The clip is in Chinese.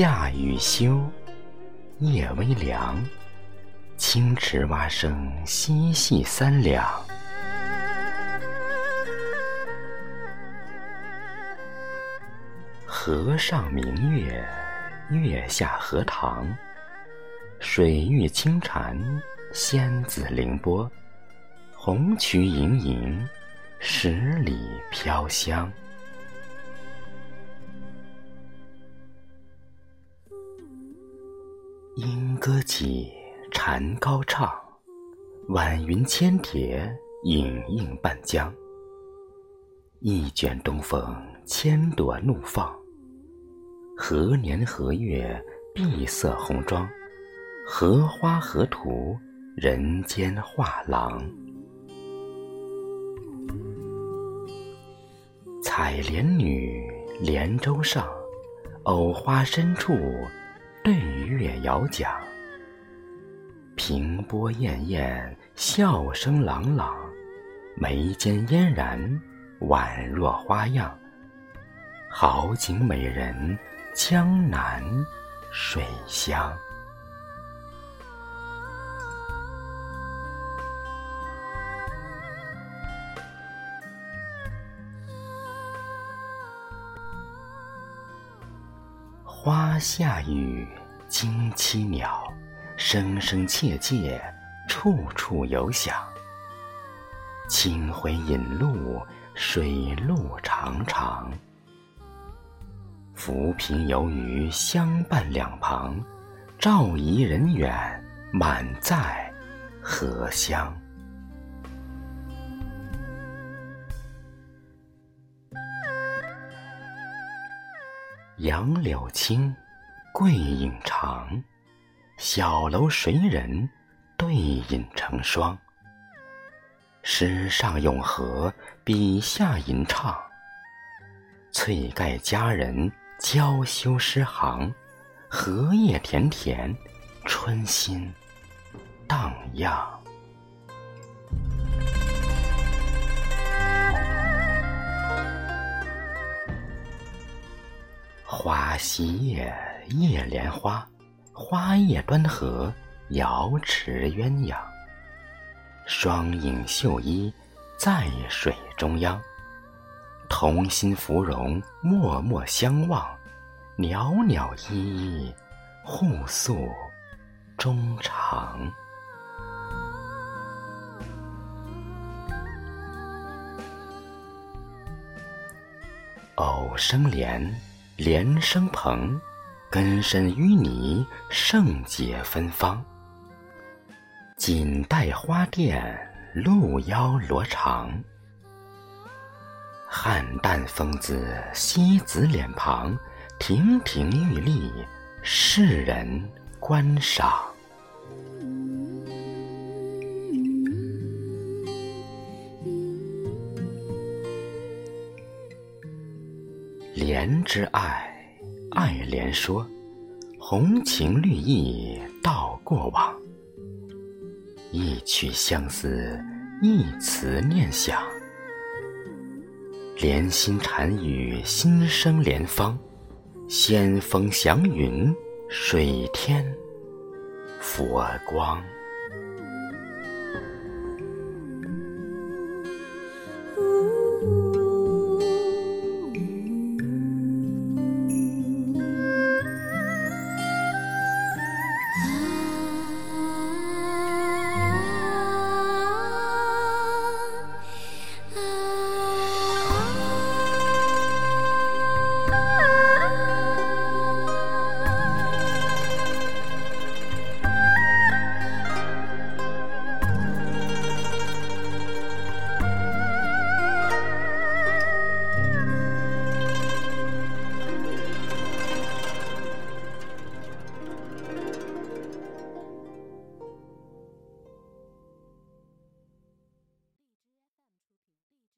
夏雨休，夜微凉，清池蛙声嬉戏三两。河上明月，月下荷塘，水玉清禅，仙子凌波，红曲盈盈，十里飘香。莺歌起，蝉高唱，晚云千叠，影映半江。一卷东风，千朵怒放。何年何月，碧色红妆，荷花荷图，人间画廊。采莲女，莲舟上，藕花深处，对月遥讲。平波滟滟，笑声朗朗，眉间嫣然，宛若花样。好景美人。江南水乡，花下雨，惊栖鸟，声声切切，处处有响。清辉引路，水路长长。浮萍游鱼相伴两旁，照宜人远，满载荷香。杨柳青，桂影长，小楼谁人对影成双？诗上咏和，笔下吟唱，翠盖佳人。娇羞诗行，荷叶田田，春心荡漾。花溪叶，叶莲花，花叶端合，瑶池鸳鸯。双影绣衣，在水中央。同心芙蓉，脉脉相望，袅袅依依，互诉衷肠。藕生莲，莲生蓬，根深淤泥，圣洁芬芳。锦带花钿，露腰罗裳。汉淡风姿，西子脸庞，亭亭玉立，世人观赏。莲之爱，爱莲说，红情绿意道过往。一曲相思，一词念想。莲心禅语，心生莲芳；仙风祥云，水天佛光。